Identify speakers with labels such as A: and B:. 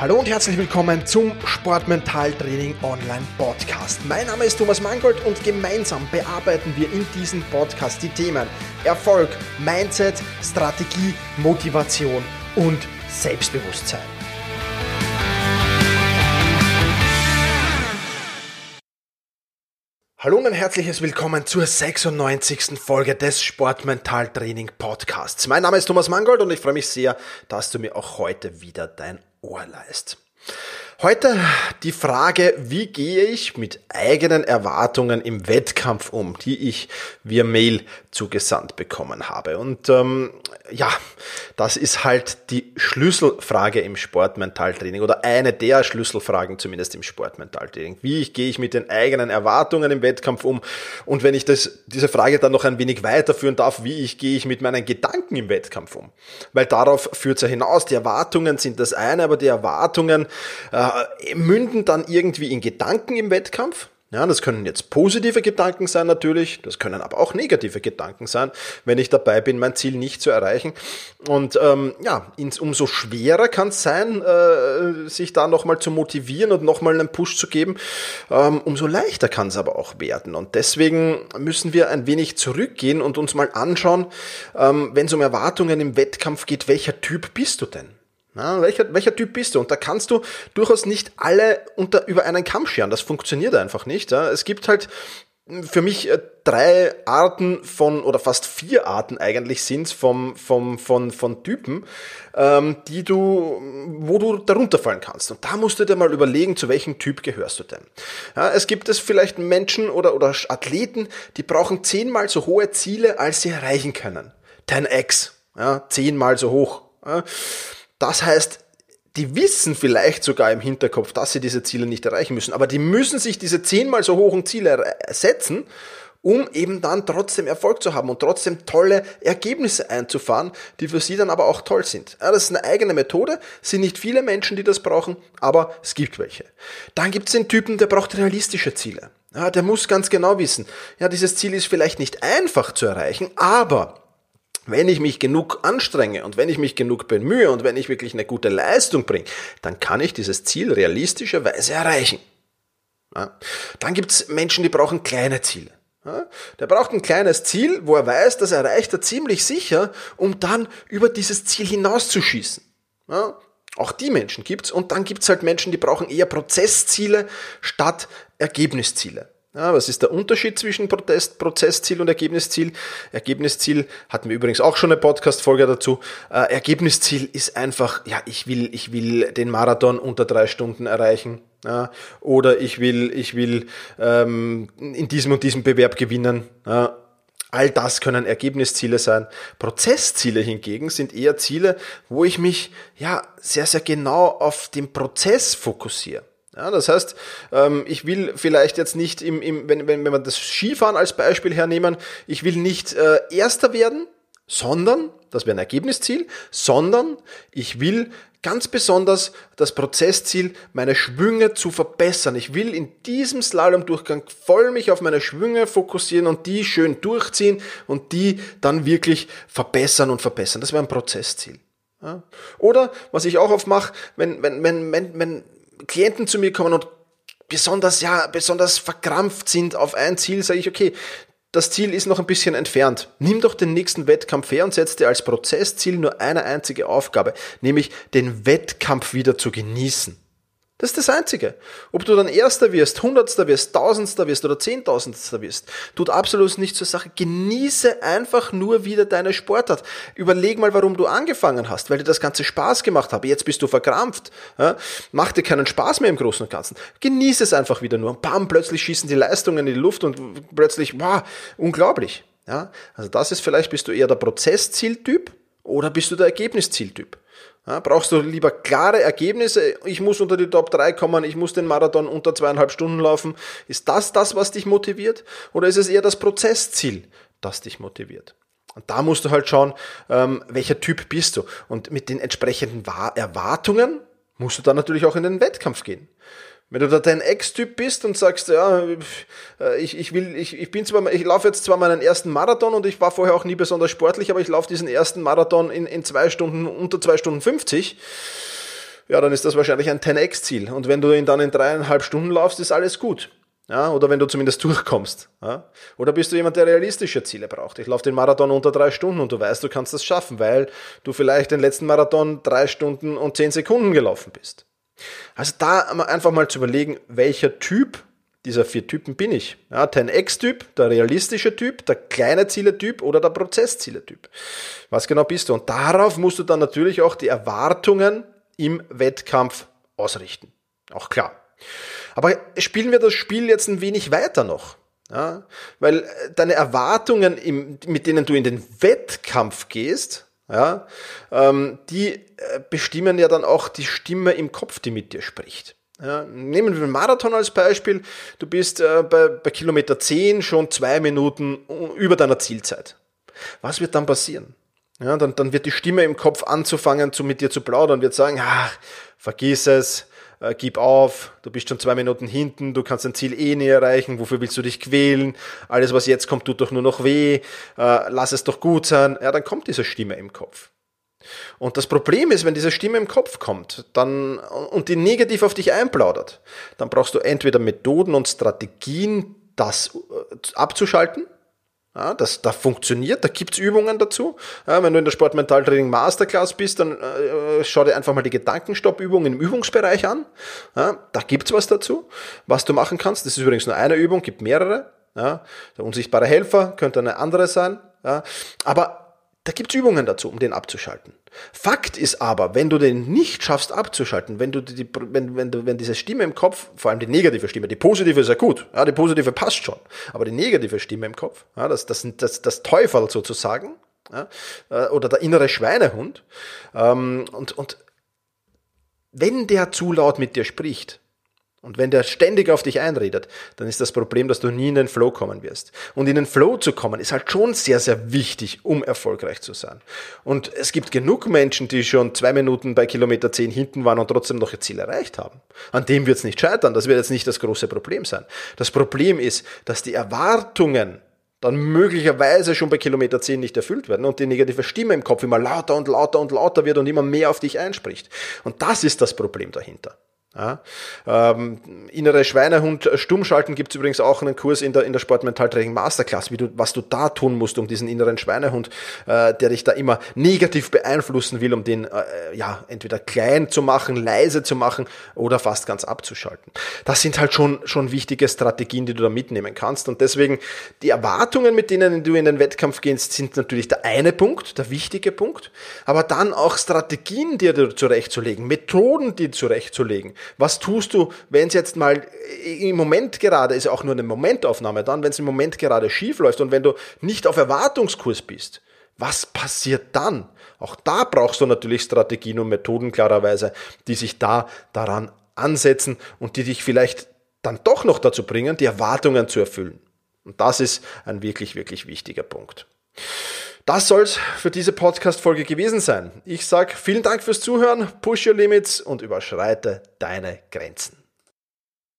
A: Hallo und herzlich willkommen zum Sportmentaltraining Online Podcast. Mein Name ist Thomas Mangold und gemeinsam bearbeiten wir in diesem Podcast die Themen Erfolg, Mindset, Strategie, Motivation und Selbstbewusstsein. Hallo und ein herzliches Willkommen zur 96. Folge des Sportmentaltraining Podcasts. Mein Name ist Thomas Mangold und ich freue mich sehr, dass du mir auch heute wieder dein Ohr leist. Heute die Frage, wie gehe ich mit eigenen Erwartungen im Wettkampf um, die ich via Mail zugesandt bekommen habe. Und ähm, ja, das ist halt die Schlüsselfrage im Sportmentaltraining oder eine der Schlüsselfragen zumindest im Sportmentaltraining. Wie gehe ich mit den eigenen Erwartungen im Wettkampf um? Und wenn ich das, diese Frage dann noch ein wenig weiterführen darf, wie ich, gehe ich mit meinen Gedanken im Wettkampf um? Weil darauf führt es ja hinaus. Die Erwartungen sind das eine, aber die Erwartungen äh, münden dann irgendwie in Gedanken im Wettkampf. Ja, das können jetzt positive Gedanken sein natürlich, das können aber auch negative Gedanken sein, wenn ich dabei bin, mein Ziel nicht zu erreichen. Und ähm, ja, ins, umso schwerer kann es sein, äh, sich da nochmal zu motivieren und nochmal einen Push zu geben, ähm, umso leichter kann es aber auch werden. Und deswegen müssen wir ein wenig zurückgehen und uns mal anschauen, ähm, wenn es um Erwartungen im Wettkampf geht, welcher Typ bist du denn? Ja, welcher, welcher Typ bist du? Und da kannst du durchaus nicht alle unter, über einen Kamm scheren. Das funktioniert einfach nicht. Ja. Es gibt halt für mich äh, drei Arten von, oder fast vier Arten eigentlich sind vom, vom, von, von Typen, ähm, die du, wo du darunter fallen kannst. Und da musst du dir mal überlegen, zu welchem Typ gehörst du denn. Ja, es gibt es vielleicht Menschen oder, oder Athleten, die brauchen zehnmal so hohe Ziele, als sie erreichen können. 10x, ja, zehnmal so hoch. Ja. Das heißt, die wissen vielleicht sogar im Hinterkopf, dass sie diese Ziele nicht erreichen müssen, aber die müssen sich diese zehnmal so hohen Ziele setzen, um eben dann trotzdem Erfolg zu haben und trotzdem tolle Ergebnisse einzufahren, die für sie dann aber auch toll sind. Ja, das ist eine eigene Methode, sind nicht viele Menschen, die das brauchen, aber es gibt welche. Dann gibt es den Typen, der braucht realistische Ziele. Ja, der muss ganz genau wissen, ja, dieses Ziel ist vielleicht nicht einfach zu erreichen, aber wenn ich mich genug anstrenge und wenn ich mich genug bemühe und wenn ich wirklich eine gute Leistung bringe, dann kann ich dieses Ziel realistischerweise erreichen. Ja. Dann gibt's Menschen, die brauchen kleine Ziele. Ja. Der braucht ein kleines Ziel, wo er weiß, das erreicht er ziemlich sicher, um dann über dieses Ziel hinauszuschießen. Ja. Auch die Menschen gibt's und dann gibt's halt Menschen, die brauchen eher Prozessziele statt Ergebnisziele. Ja, was ist der Unterschied zwischen Protest, Prozessziel und Ergebnisziel? Ergebnisziel hatten wir übrigens auch schon eine Podcast-Folge dazu. Äh, Ergebnisziel ist einfach, ja, ich will, ich will den Marathon unter drei Stunden erreichen. Ja, oder ich will, ich will ähm, in diesem und diesem Bewerb gewinnen. Ja, all das können Ergebnisziele sein. Prozessziele hingegen sind eher Ziele, wo ich mich ja sehr, sehr genau auf den Prozess fokussiere. Ja, das heißt, ähm, ich will vielleicht jetzt nicht, im, im, wenn, wenn, wenn wir das Skifahren als Beispiel hernehmen, ich will nicht äh, Erster werden, sondern, das wäre ein Ergebnisziel, sondern ich will ganz besonders das Prozessziel, meine Schwünge zu verbessern. Ich will in diesem Slalomdurchgang voll mich auf meine Schwünge fokussieren und die schön durchziehen und die dann wirklich verbessern und verbessern. Das wäre ein Prozessziel. Ja. Oder was ich auch oft mache, wenn, wenn, wenn, wenn, wenn Klienten zu mir kommen und besonders, ja, besonders verkrampft sind auf ein Ziel, sage ich, okay, das Ziel ist noch ein bisschen entfernt. Nimm doch den nächsten Wettkampf her und setz dir als Prozessziel nur eine einzige Aufgabe, nämlich den Wettkampf wieder zu genießen. Das ist das Einzige. Ob du dann Erster wirst, Hundertster wirst, Tausendster wirst oder Zehntausendster wirst, tut absolut nichts zur Sache. Genieße einfach nur wieder deine Sportart. Überleg mal, warum du angefangen hast, weil dir das Ganze Spaß gemacht hat. Jetzt bist du verkrampft. Ja? Mach dir keinen Spaß mehr im Großen und Ganzen. Genieße es einfach wieder nur. Und bam, plötzlich schießen die Leistungen in die Luft und plötzlich, wow, unglaublich. Ja? Also das ist vielleicht, bist du eher der Prozesszieltyp oder bist du der Ergebniszieltyp. Ja, brauchst du lieber klare Ergebnisse? Ich muss unter die Top 3 kommen, ich muss den Marathon unter zweieinhalb Stunden laufen. Ist das das, was dich motiviert? Oder ist es eher das Prozessziel, das dich motiviert? Und da musst du halt schauen, ähm, welcher Typ bist du. Und mit den entsprechenden Erwartungen musst du dann natürlich auch in den Wettkampf gehen. Wenn du da dein Ex-Typ bist und sagst, ja, äh, ich, ich will, ich, ich bin zwar, ich laufe jetzt zwar meinen ersten Marathon und ich war vorher auch nie besonders sportlich, aber ich laufe diesen ersten Marathon in, in zwei Stunden, unter zwei Stunden 50. ja, dann ist das wahrscheinlich ein 10x-Ziel. Und wenn du ihn dann in dreieinhalb Stunden laufst, ist alles gut. Ja, oder wenn du zumindest durchkommst. Ja? Oder bist du jemand, der realistische Ziele braucht? Ich laufe den Marathon unter drei Stunden und du weißt, du kannst das schaffen, weil du vielleicht den letzten Marathon drei Stunden und zehn Sekunden gelaufen bist. Also da einfach mal zu überlegen, welcher Typ dieser vier Typen bin ich. Ja, 10x-Typ, der realistische Typ, der kleine Ziele-Typ oder der Prozessziele-Typ. Was genau bist du? Und darauf musst du dann natürlich auch die Erwartungen im Wettkampf ausrichten. Auch klar. Aber spielen wir das Spiel jetzt ein wenig weiter noch. Ja, weil äh, deine Erwartungen, im, mit denen du in den Wettkampf gehst, ja, ähm, die äh, bestimmen ja dann auch die Stimme im Kopf, die mit dir spricht. Ja, nehmen wir den Marathon als Beispiel. Du bist äh, bei, bei Kilometer 10 schon zwei Minuten über deiner Zielzeit. Was wird dann passieren? Ja, dann, dann wird die Stimme im Kopf anzufangen, zu, mit dir zu plaudern, wird sagen, ach, vergiss es, äh, gib auf, du bist schon zwei Minuten hinten, du kannst dein Ziel eh nie erreichen, wofür willst du dich quälen, alles was jetzt kommt, tut doch nur noch weh, äh, lass es doch gut sein, ja, dann kommt diese Stimme im Kopf. Und das Problem ist, wenn diese Stimme im Kopf kommt dann, und die negativ auf dich einplaudert, dann brauchst du entweder Methoden und Strategien, das äh, abzuschalten, ja, das, das funktioniert, da gibt's Übungen dazu. Ja, wenn du in der Sportmentaltraining Masterclass bist, dann äh, schau dir einfach mal die Gedankenstoppübung im Übungsbereich an. Ja, da gibt's was dazu, was du machen kannst. Das ist übrigens nur eine Übung, gibt mehrere. Ja, der unsichtbare Helfer könnte eine andere sein. Ja, aber da gibt's Übungen dazu, um den abzuschalten. Fakt ist aber, wenn du den nicht schaffst abzuschalten, wenn du die, wenn, wenn, wenn diese Stimme im Kopf, vor allem die negative Stimme, die positive ist ja gut, ja, die positive passt schon, aber die negative Stimme im Kopf, ja, das, das, das, das Teufel sozusagen, ja, äh, oder der innere Schweinehund, ähm, und, und wenn der zu laut mit dir spricht, und wenn der ständig auf dich einredet, dann ist das Problem, dass du nie in den Flow kommen wirst. Und in den Flow zu kommen, ist halt schon sehr, sehr wichtig, um erfolgreich zu sein. Und es gibt genug Menschen, die schon zwei Minuten bei Kilometer zehn hinten waren und trotzdem noch ihr Ziel erreicht haben. An dem wird es nicht scheitern. Das wird jetzt nicht das große Problem sein. Das Problem ist, dass die Erwartungen dann möglicherweise schon bei Kilometer 10 nicht erfüllt werden und die negative Stimme im Kopf immer lauter und lauter und lauter wird und immer mehr auf dich einspricht. Und das ist das Problem dahinter. Ja. Ähm, innere Schweinehund äh, stummschalten gibt es übrigens auch einen Kurs in der, in der Sportmentaltraining Masterclass, wie du, was du da tun musst, um diesen inneren Schweinehund, äh, der dich da immer negativ beeinflussen will, um den äh, ja entweder klein zu machen, leise zu machen oder fast ganz abzuschalten. Das sind halt schon, schon wichtige Strategien, die du da mitnehmen kannst. Und deswegen die Erwartungen, mit denen du in den Wettkampf gehst, sind natürlich der eine Punkt, der wichtige Punkt, aber dann auch Strategien, dir zurechtzulegen, Methoden, die zurechtzulegen was tust du, wenn es jetzt mal im Moment gerade, ist auch nur eine Momentaufnahme dann, wenn es im Moment gerade schief läuft und wenn du nicht auf Erwartungskurs bist, was passiert dann? Auch da brauchst du natürlich Strategien und Methoden klarerweise, die sich da daran ansetzen und die dich vielleicht dann doch noch dazu bringen, die Erwartungen zu erfüllen. Und das ist ein wirklich, wirklich wichtiger Punkt. Das soll's für diese Podcast-Folge gewesen sein. Ich sag vielen Dank fürs Zuhören, push your limits und überschreite deine Grenzen.